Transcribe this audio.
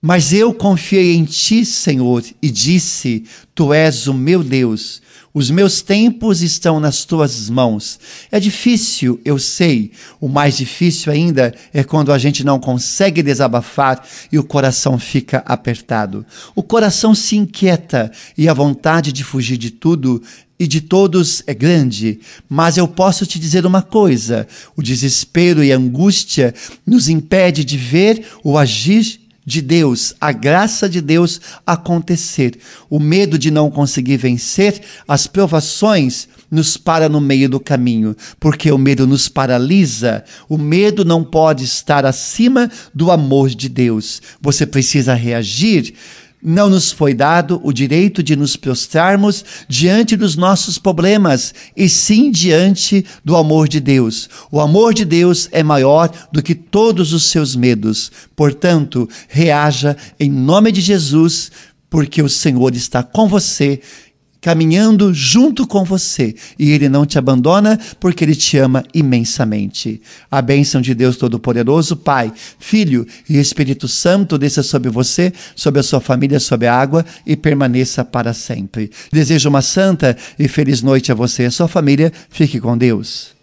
Mas eu confiei em ti, Senhor, e disse: Tu és o meu Deus. Os meus tempos estão nas tuas mãos. É difícil, eu sei. O mais difícil ainda é quando a gente não consegue desabafar e o coração fica apertado. O coração se inquieta e a vontade de fugir de tudo e de todos é grande, mas eu posso te dizer uma coisa: o desespero e a angústia nos impede de ver o agir de Deus, a graça de Deus acontecer. O medo de não conseguir vencer as provações nos para no meio do caminho, porque o medo nos paralisa. O medo não pode estar acima do amor de Deus. Você precisa reagir não nos foi dado o direito de nos prostrarmos diante dos nossos problemas, e sim diante do amor de Deus. O amor de Deus é maior do que todos os seus medos. Portanto, reaja em nome de Jesus, porque o Senhor está com você caminhando junto com você e ele não te abandona porque ele te ama imensamente. A bênção de Deus Todo-Poderoso, Pai, Filho e Espírito Santo desça sobre você, sobre a sua família, sobre a água e permaneça para sempre. Desejo uma santa e feliz noite a você e a sua família. Fique com Deus.